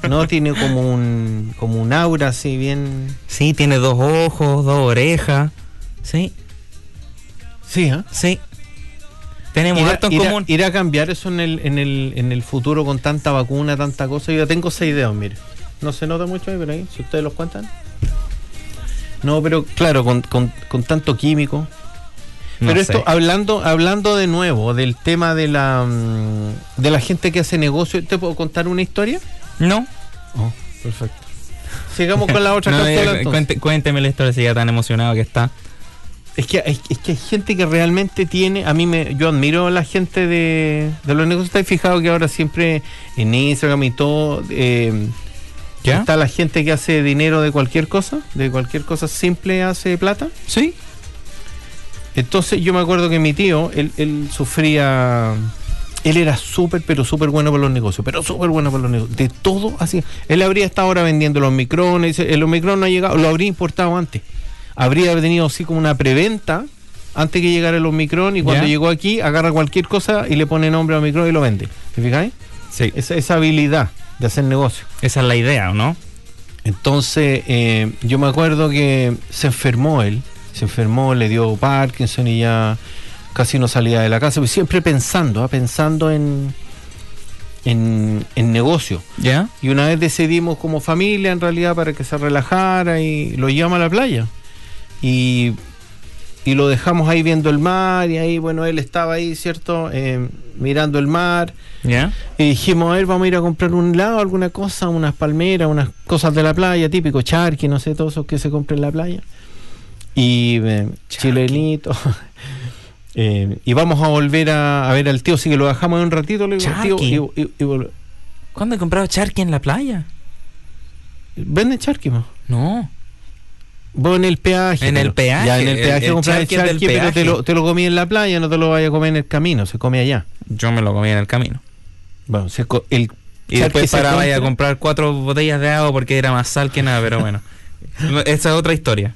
no, tiene como un, como un aura así bien... Sí, tiene dos ojos, dos orejas. Sí, Sí, ¿ah? sí. Tenemos ¿Irá, harto en irá- común. irá a cambiar eso en el, en, el, en el futuro con tanta vacuna, tanta cosa? Yo ya tengo seis dedos, mire. No se nota mucho ahí, pero ahí, si ustedes los cuentan. No, pero claro, con, con, con tanto químico. No pero sé. esto, hablando, hablando de nuevo del tema de la, mm, de la gente que hace negocio, ¿te puedo contar una historia? No. Oh, perfecto. Sigamos con la [LAUGHS] otra No, cápsula, cuente- cuénteme la historia si ya tan emocionado que está. Es que, hay, es que hay gente que realmente tiene, a mí me, yo admiro a la gente de, de los negocios. ¿Estáis fijado que ahora siempre en Instagram y todo eh, ¿Ya? está la gente que hace dinero de cualquier cosa? De cualquier cosa simple hace plata. Sí. Entonces yo me acuerdo que mi tío, él, él sufría, él era súper, pero súper bueno para los negocios, pero súper bueno para los negocios. De todo así. Él habría estado ahora vendiendo los micrones, el Omicron no ha llegado, lo habría importado antes. Habría tenido así como una preventa antes que llegara el Omicron y cuando Ya. llegó aquí agarra cualquier cosa y le pone nombre a Omicron y lo vende. ¿Te fijáis? Sí. Esa, esa habilidad de hacer negocio. Esa es la idea, ¿o no? Entonces, eh, yo me acuerdo que se enfermó él, se enfermó, le dio Parkinson y ya casi no salía de la casa, pero siempre pensando, ah, pensando en, en, en negocio. ¿Ya? Y una vez decidimos como familia, en realidad, para que se relajara y lo llevamos a la playa. Y, y lo dejamos ahí viendo el mar y ahí, bueno, él estaba ahí, ¿cierto? Eh, mirando el mar. Y dijimos, a ver, vamos a ir a comprar un helado, alguna cosa, unas palmeras, unas cosas de la playa, típico charqui, no sé, todo eso que se compra en la playa. Y eh, chilenito. [LAUGHS] Eh, y vamos a volver a, a ver al tío, así que lo dejamos ahí un ratito, le digo, tío, Charqui. y, y- y vol- ¿Cuándo he comprado charqui en la playa? ¿Venden charqui, mo? No. Vos en el peaje. En el peaje, Ya en el peaje el compras pero te lo, te lo comí en la playa, no te lo vayas a comer en el camino, se come allá. Yo me lo comí en el camino. Bueno, se co- el Y después paraba a compra- comprar cuatro botellas de agua porque era más sal que nada, pero bueno. [LAUGHS] Esa es otra historia.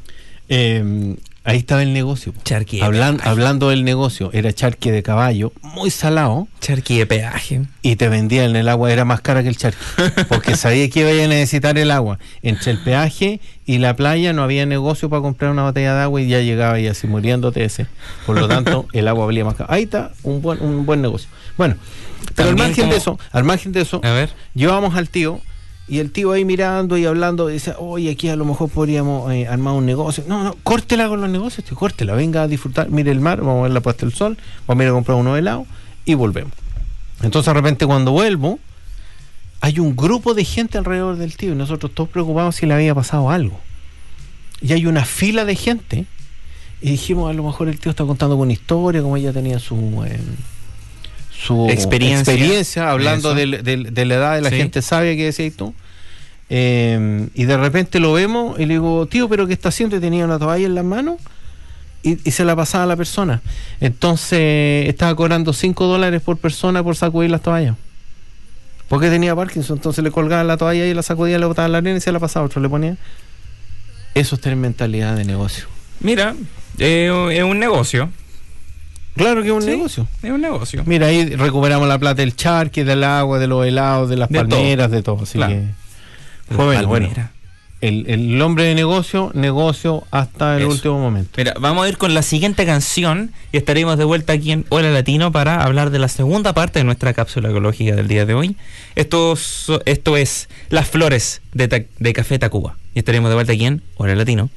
Eh, ahí estaba el negocio. Charqui Hablan- hablando del negocio, era charqui de caballo, muy salado, Charqui de peaje. y te vendían el agua, era más cara que el charqui, [LAUGHS] porque sabía que iba a necesitar el agua. Entre el peaje y la playa no había negocio para comprar una botella de agua y ya llegaba y así muriéndote ese. Por lo tanto, [LAUGHS] el agua valía más caro. Ahí está, un buen, un buen negocio. Bueno, pero al margen como- de eso, al margen de eso, A ver. llevamos al tío y el tío ahí mirando y hablando dice, oye, aquí a lo mejor podríamos eh, armar un negocio. No, no, córtela con los negocios, tío, córtela, venga a disfrutar, mire el mar, vamos a ver la puesta del sol, vamos a ir a comprar unos helados y volvemos. Entonces de repente cuando vuelvo, hay un grupo de gente alrededor del tío y nosotros todos preocupados si le había pasado algo. Y hay una fila de gente y dijimos, a lo mejor el tío está contando una historia, como ella tenía su... eh, su Experiencia. experiencia, hablando de, la edad de la Sí. gente sabia que decías tú. Eh, y de repente lo vemos y le digo, tío, ¿pero qué está haciendo? Y tenía una toalla en las manos y, y se la pasaba a la persona. Entonces estaba cobrando 5 dólares por persona por sacudir las toallas. Porque tenía Parkinson, entonces le colgaba la toalla y la sacudía, le botaba la arena y se la pasaba a otro, le ponía. Eso es tener mentalidad de negocio. Mira, eh, es un negocio. Claro que es un Sí. negocio. Es un negocio. Mira, ahí recuperamos la plata del charqui, del agua, de los helados, de las De todo. palmeras, de todo. Así Claro. que bueno. El, el hombre de negocio, negocio hasta el Eso. último momento. Mira, vamos a ir con la siguiente canción y estaremos de vuelta aquí en Hola Latino para hablar de la segunda parte de nuestra cápsula ecológica del día de hoy. Esto, esto es Las Flores de, de Café Tacuba. Y estaremos de vuelta aquí en Hola Latino.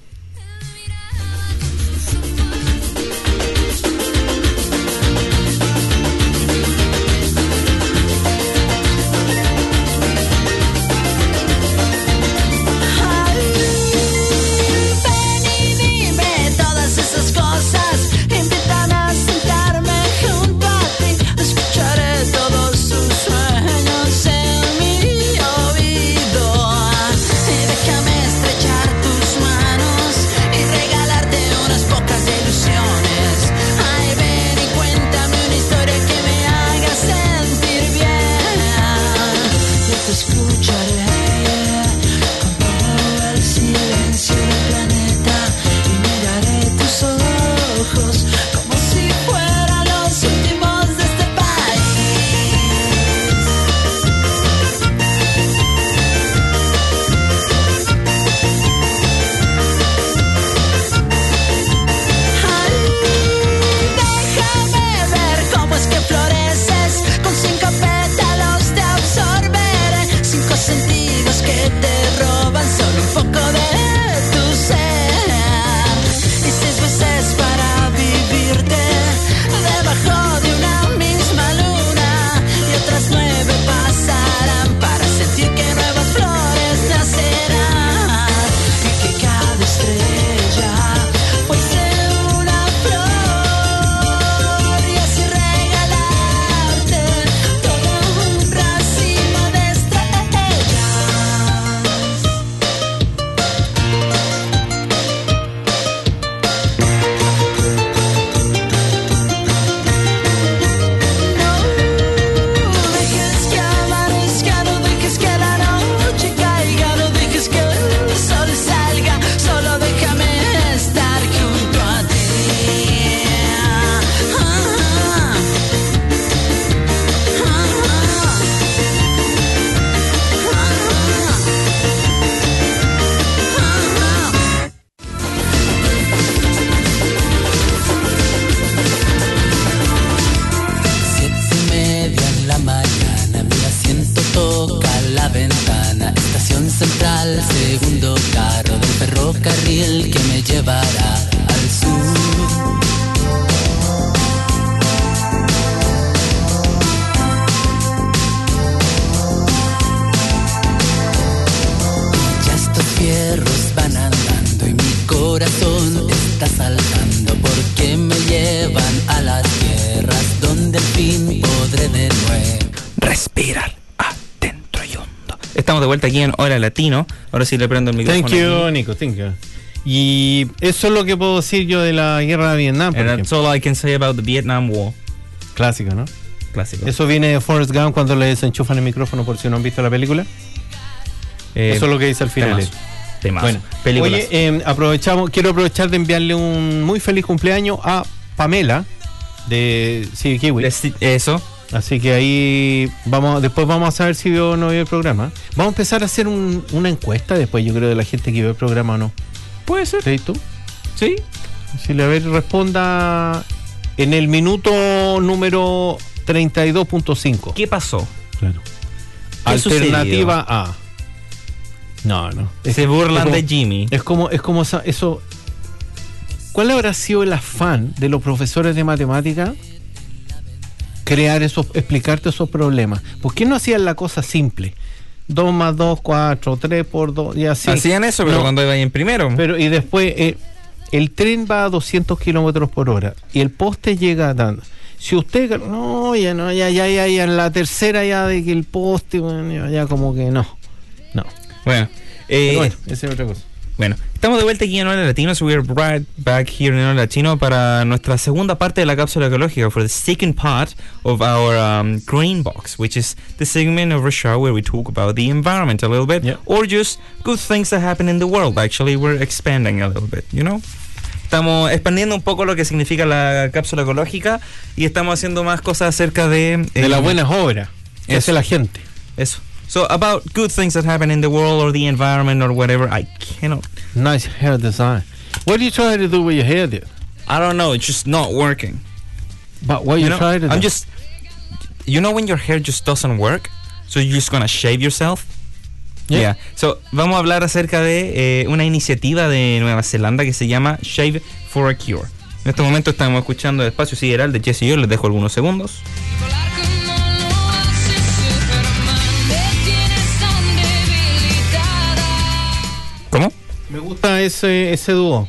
Aquí en Hora Latino. Ahora sí le prendo el micrófono. Thank you, aquí. Nico, thank you. Y eso es lo que puedo decir yo de la guerra de Vietnam. And that's all I can say about the Vietnam War. Clásico, ¿no? Clásico. Eso viene de Forrest Gump cuando le desenchufan el micrófono por si no han visto la película. Eh, Eso es lo que dice al final. temazo. Temazo. Bueno, Películas. oye, eh, aprovechamos, quiero aprovechar de enviarle un muy feliz cumpleaños a Pamela de City Kiwi. De Eso. Así que ahí vamos, después vamos a saber si vio o no vio el programa. Vamos a empezar a hacer un- una encuesta después, yo creo, de la gente que vio el programa o no. Puede ser. ¿Sí, tú? Sí. Si le a ver, responda en el minuto número 32.5. ¿Qué pasó? Claro. ¿Qué Alternativa A. No, no. Es- Se burlan como- de Jimmy. Es como, es como eso. ¿Cuál habrá sido el afán de los profesores de matemática? Crear esos, explicarte esos problemas. ¿Por qué no hacían la cosa simple? 2 más 2, 4, 3 por 2, y así. Hacían eso, pero No, cuando iban en primero. pero y después eh, el tren va a 200 kilómetros por hora y el poste llega a tanto. Si usted no, ya no, ya, ya, ya, ya en la tercera ya de que el poste, bueno, ya, como que no, no. Bueno, eh, bueno, esa es otra cosa. Bueno, estamos de vuelta aquí en Hora Latino, so we're right back here in Hora Latino para nuestra segunda parte de la cápsula ecológica, for the second part of our um, green box, which is the segment of our show where we talk about the environment a little bit, or just good things that happen in the world. Actually, we're expanding a little bit, you know? Estamos expandiendo un poco lo que significa la cápsula ecológica y estamos haciendo más cosas acerca de... De eh, las buenas obras que hace la gente. Eso. So, about good things that happen in the world or the environment or whatever, I cannot... Nice hair design. What are you trying to do with your hair there? I don't know, it's just not working. But what are you, You know, trying to do? I'm just, you know, when your hair just doesn't work, so you're just gonna shave yourself. Yeah. So vamos a hablar acerca de eh, una iniciativa de Nueva Zelanda que se llama Shave for a Cure. En este momento estamos escuchando el espacio sideral de Jesse y yo. Les dejo algunos segundos. Me gusta ese, ese dúo.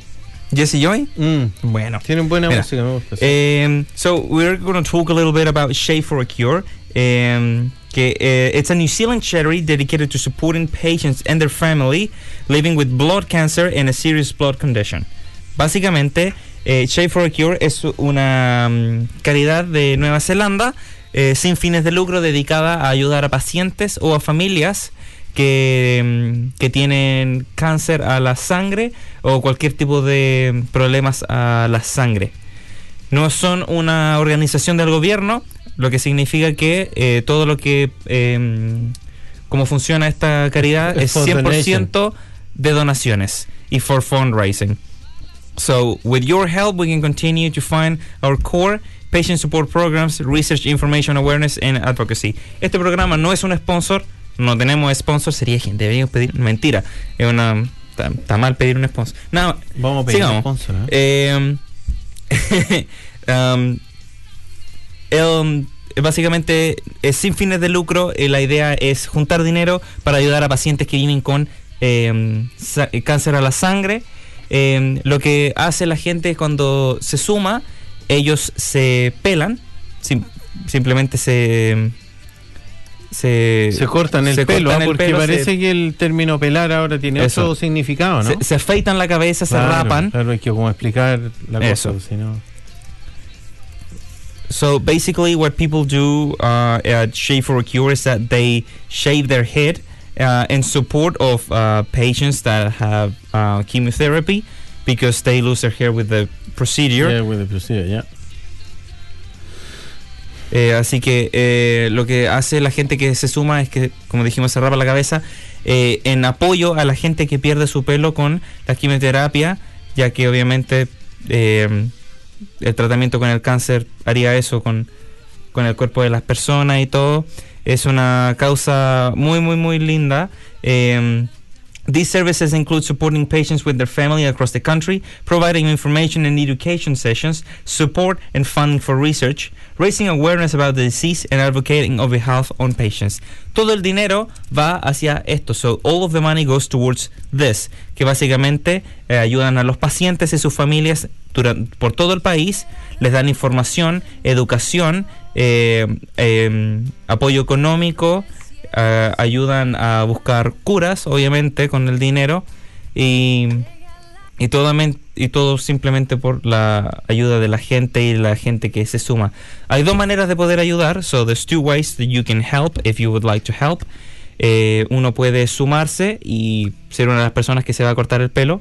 Jesse Joy. Mm. Bueno. Tienen buena Mira, música, me gusta. Um, so we're going to talk a little bit about Shave for a Cure. Um, que, uh, it's a New Zealand charity dedicated to supporting patients and their family living with blood cancer and a serious blood condition. Básicamente, eh, Shave for a Cure es una mm, caridad de Nueva Zelanda eh, sin fines de lucro dedicada a ayudar a pacientes o a familias que, mm, que tienen cáncer a la sangre o cualquier tipo de problemas a la sangre. No son una organización del gobierno, lo que significa que eh, todo lo que, eh, cómo funciona esta caridad Es es for 100% de donaciones y for fundraising. So, with your help, we can continue to find our core patient support programs, research, information awareness, and advocacy. Este programa no es un sponsor, no tenemos sponsor, sería gente, deberíamos pedir, mentira, es una, está, mal pedir un sponsor. No, Vamos a pedir un sigamos. sponsor, ¿eh? Eh, [LAUGHS] um, el- básicamente es sin fines de lucro. eh, la idea es juntar dinero para ayudar a pacientes que viven con eh, sa- cáncer a la sangre. Eh, lo que hace la gente es cuando se suma, ellos se pelan, sim- simplemente se se, se cortan el se pelo, cortan ah, el porque pelo, parece se- que el término pelar ahora tiene Eso. otro significado, ¿no? se, afeitan la cabeza, se rapan. Claro, hay que como explicar la Eso. cosa. So basically, what people do uh, at Shave for a Cure is that they shave their head uh, in support of uh, patients that have uh, chemotherapy because they lose their hair with the procedure. Yeah, with the procedure, yeah. Eh, así que eh, lo que hace la gente que se suma es que, como dijimos, se la cabeza eh, en apoyo a la gente que pierde su pelo con la quimioterapia, ya que obviamente el tratamiento con el cáncer haría eso con, con el cuerpo de las personas y todo. Es una causa muy, muy, muy linda. These services include supporting patients with their family across the country, providing information and education sessions, support and funding for research, raising awareness about the disease, and advocating the health on patients. Todo el dinero va hacia esto. So all of the money goes towards this, que básicamente eh, ayudan a los pacientes y sus familias duran- por todo el país, les dan información, educación, eh, eh, apoyo económico, eh, ayudan a buscar curas, obviamente, con el dinero y, y, todo, y todo simplemente por la ayuda de la gente y la gente que se suma. Hay dos maneras de poder ayudar, so there's two ways that you can help if you would like to help. Eh, uno puede sumarse y ser una de las personas que se va a cortar el pelo.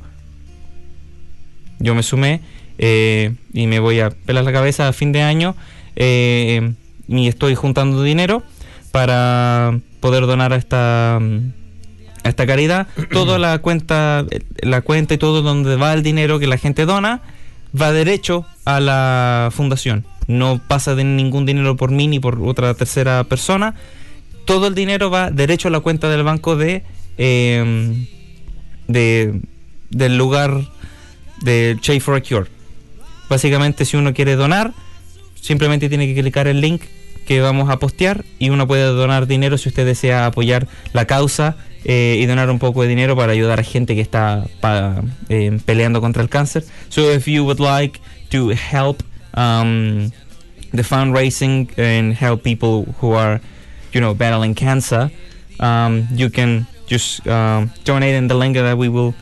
Yo me sumé eh, y me voy a pelar la cabeza a fin de año eh, y estoy juntando dinero para poder donar a esta a esta caridad. Toda la cuenta la cuenta y todo donde va el dinero que la gente dona va derecho a la fundación. No pasa de ningún dinero por mí ni por otra tercera persona. Todo el dinero va derecho a la cuenta del banco de de del lugar de Chase for a Cure. Básicamente, si uno quiere donar, simplemente tiene que clicar el link que vamos a postear y uno puede donar dinero si usted desea apoyar la causa eh, y donar un poco de dinero para ayudar a gente que está eh, peleando contra el cáncer. So if you would like to help um, the fundraising and help people who are, you know, battling cancer, um, you can just um, donate in the link that we will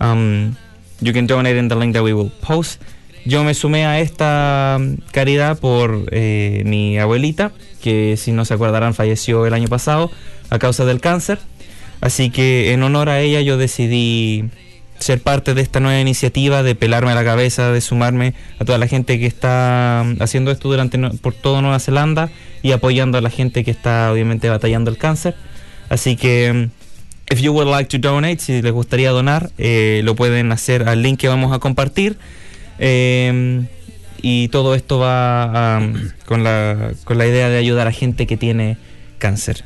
um, you can donate in the link that we will post. Yo me sumé a esta um, caridad por eh, mi abuelita, que si no se acordarán falleció el año pasado a causa del cáncer. Así que en honor a ella yo decidí ser parte de esta nueva iniciativa, de pelarme la cabeza, de sumarme a toda la gente que está um, haciendo esto durante por toda Nueva Zelanda y apoyando a la gente que está obviamente batallando el cáncer. Así que um, if you would like to donate, si les gustaría donar, eh, lo pueden hacer al link que vamos a compartir. Eh, y todo esto va um, con, la, con la idea de ayudar a gente que tiene cáncer.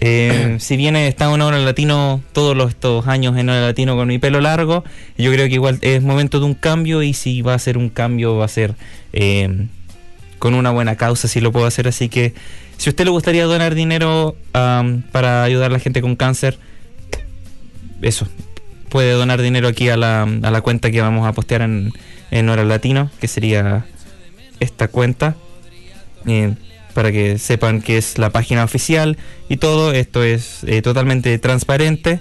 Eh, si bien he estado en Hora Latino todos los, estos años en Hora Latino con mi pelo largo, yo creo que igual es momento de un cambio y si va a ser un cambio va a ser eh, con una buena causa, si lo puedo hacer. Así que si a usted le gustaría donar dinero para ayudar a la gente con cáncer, eso, puede donar dinero aquí a la, a la cuenta que vamos a postear en, en Hora Latino, que sería esta cuenta, eh, para que sepan que es la página oficial y todo. Esto es eh, totalmente transparente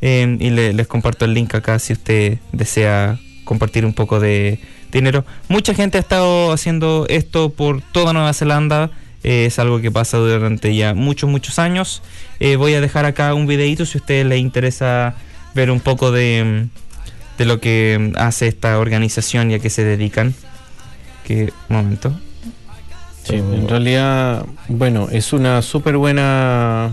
eh, y le- les comparto el link acá si usted desea compartir un poco de dinero. Mucha gente ha estado haciendo esto por toda Nueva Zelanda. eh, es algo que pasa durante ya muchos, muchos años. Eh, voy a dejar acá un videito si a usted le interesa ver un poco de, mm, de lo que mm, hace esta organización y a qué se dedican. Que, momento. Sí, en realidad, bueno, es una súper buena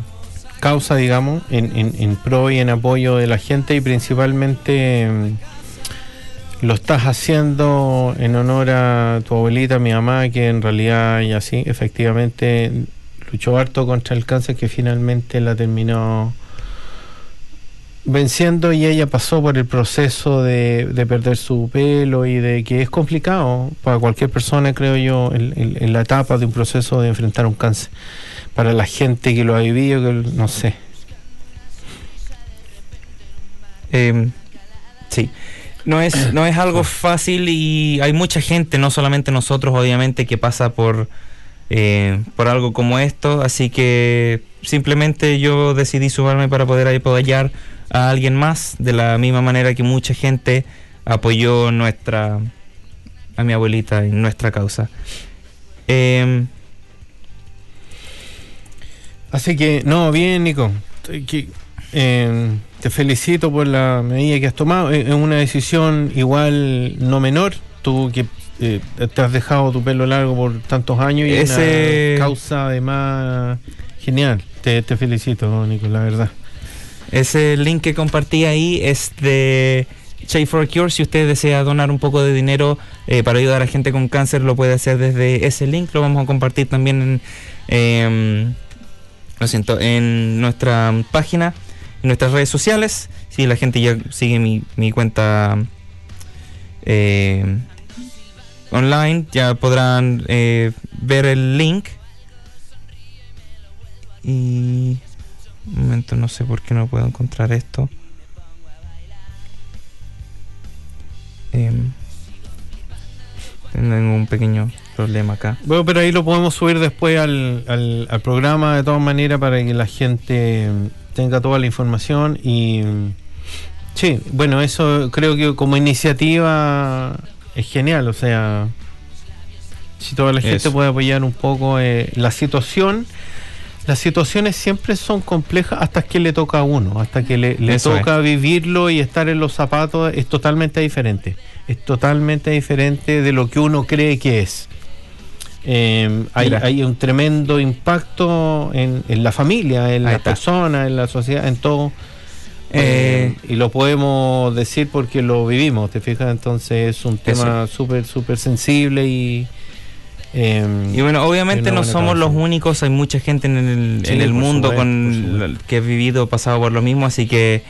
causa, digamos, en, en- pro y en apoyo de la gente y principalmente mm, lo estás haciendo en honor a tu abuelita, mi mamá, que en realidad y así, efectivamente, luchó harto contra el cáncer que finalmente la terminó venciendo y ella pasó por el proceso de, de perder su pelo y de que es complicado para cualquier persona, creo yo, en, la etapa de un proceso de enfrentar un cáncer. Para la gente que lo ha vivido, que no sé. Eh, sí. No es, no es algo fácil y hay mucha gente, no solamente nosotros, obviamente, que pasa por, eh, por algo como esto. Así que simplemente yo decidí sumarme para poder apoyar a alguien más, de la misma manera que mucha gente apoyó nuestra a mi abuelita en nuestra causa. Eh, Así que, no, bien, Nico. Que, eh, te felicito por la medida que has tomado. Es una decisión igual no menor. Tú que eh, te has dejado tu pelo largo por tantos años y es Ese- una causa además genial. Te, te felicito, Nico, la verdad. Ese link que compartí ahí es de Shape for Cure. Si usted desea donar un poco de dinero eh, para ayudar a gente con cáncer, lo puede hacer desde ese link. Lo vamos a compartir también en, em, lo siento, en nuestra página nuestras redes sociales. Si la gente ya sigue mi, cuenta eh, online, ya podrán eh, ver el link. Y... Un momento, no sé por qué no puedo encontrar esto. Em, tengo un pequeño problema acá. Bueno, pero ahí lo podemos subir después al, al, al programa de todas maneras para que la gente mm, tenga toda la información y mm, sí, bueno, eso creo que como iniciativa es genial, o sea, si toda la gente Eso. puede apoyar un poco eh, la situación, las situaciones siempre son complejas hasta que le toca a uno, hasta que le, toca vivirlo y estar en los zapatos es totalmente diferente, es totalmente diferente de lo que uno cree que es. Eh, hay, hay un tremendo impacto en, en la familia, en las personas, en la sociedad, en todo. Eh, Eh, y lo podemos decir porque lo vivimos, ¿te fijas? Entonces es un tema súper, súper sensible y... eh, Y bueno, obviamente no somos causa. los únicos, hay mucha gente en el, Sí, en el mundo supuesto, con que ha vivido, pasado por lo mismo, así que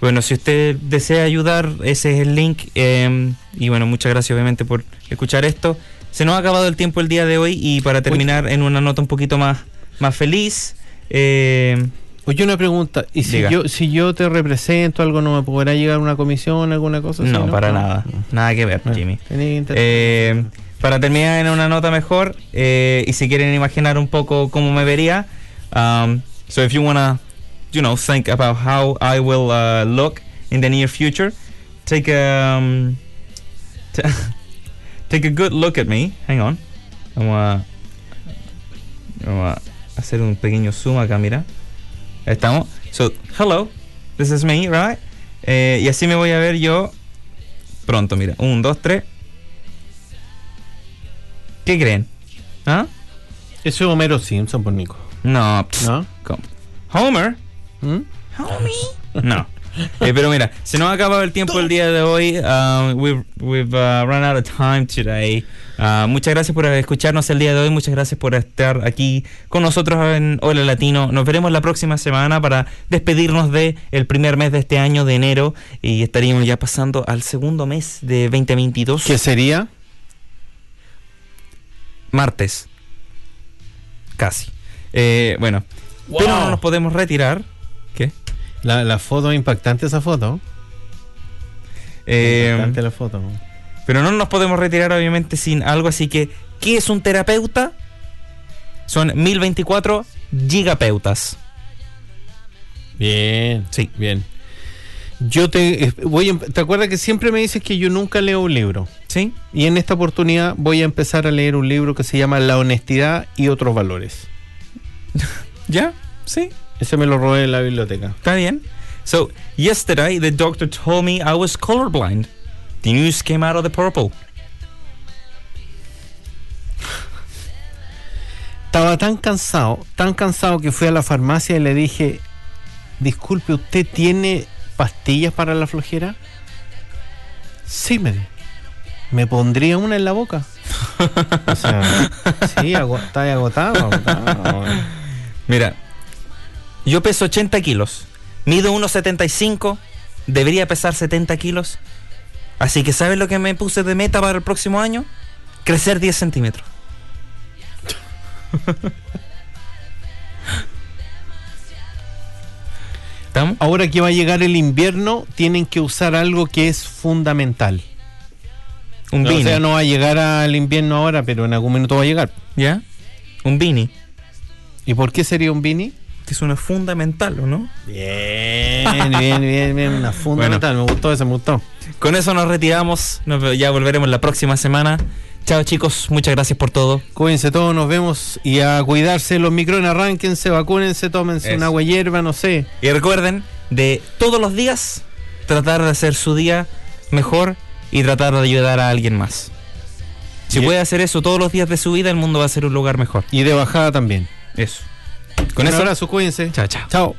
bueno, si usted desea ayudar, ese es el link. eh, y bueno, muchas gracias obviamente por escuchar esto. Se nos ha acabado el tiempo el día de hoy y para terminar en una nota un poquito más, más feliz. eh, Oye, una pregunta, ¿y si Diga. yo, si yo te represento algo, no me podrá llegar una comisión, alguna cosa así? no, para nada, nada que ver, Ah, Jimmy. Eh, para terminar en una nota mejor, eh, y si quieren imaginar un poco cómo me vería, um, so if you wanna, you know, think about how I will uh, look in the near future, take a um, [LAUGHS] take a good look at me. Hang on, vamos a, vamos a hacer un pequeño zoom acá, mira. Estamos. So, hello, this is me, right? Eh, y así me voy a ver yo pronto, mira. Un, dos, tres. ¿Qué creen? ¿Ah? Eso es Homero Simpson por Nico. No. pss, ¿No? ¿cómo? Homer. ¿Mm? No. [LAUGHS] Eh, pero mira, se nos ha acabado el tiempo el día de hoy. Uh, we've we've uh, run out of time today. Uh, muchas gracias por escucharnos el día de hoy. Muchas gracias por estar aquí con nosotros en Hola Latino. Nos veremos la próxima semana para despedirnos de el primer mes de este año de enero y estaríamos ya pasando al segundo mes de 2022. ¿Qué sería? Martes. Casi. Eh, bueno, pero no nos podemos retirar. ¿Qué? La, la foto, impactante esa foto. Eh, impactante la foto. pero no nos podemos retirar obviamente sin algo, así que, ¿qué es un terapeuta? Son 1024 gigapeutas. Bien, Sí. bien. Yo te eh, voy a, ¿te acuerdas que siempre me dices que yo nunca leo un libro? ¿Sí? Y en esta oportunidad voy a empezar a leer un libro que se llama La honestidad y otros valores. [LAUGHS] ¿Ya? Sí. Ese me lo robé en la biblioteca. Está bien. So, yesterday the doctor told me I was colorblind. The news came out of the purple. Estaba tan cansado, tan cansado que fui a la farmacia y le dije, disculpe, ¿usted tiene pastillas para la flojera? Sí, me dijo. ¿Me pondría una en la boca? o sea, sí, está agotado. agotado. Mira, yo peso 80 kilos, mido 1,75, debería pesar 70 kilos. Así que ¿sabes lo que me puse de meta para el próximo año? Crecer 10 centímetros. [LAUGHS] ¿Estamos? Ahora que va a llegar el invierno, tienen que usar algo que es fundamental. Un o sea, no va a llegar al invierno ahora, pero en algún minuto va a llegar. ¿Ya? Un beanie. ¿Y por qué sería un beanie? Que es una fundamental, ¿o no? Bien, bien, bien, bien. Una fundamental. Me gustó ese, me gustó. Con eso nos retiramos. Nos, ya volveremos la próxima semana. Chao chicos, muchas gracias por todo. Cuídense todos, nos vemos. Y a cuidarse los micrones, arránquense, vacúnense, tómense Eso. una agua hierba, no sé. Y recuerden de todos los días tratar de hacer su día mejor y tratar de ayudar a alguien más. Si puede hacer eso todos los días de su vida, el mundo va a ser un lugar mejor. Y de bajada también. Eso. Con Un eso, abrazo, cuídense. chao, chao. Chao.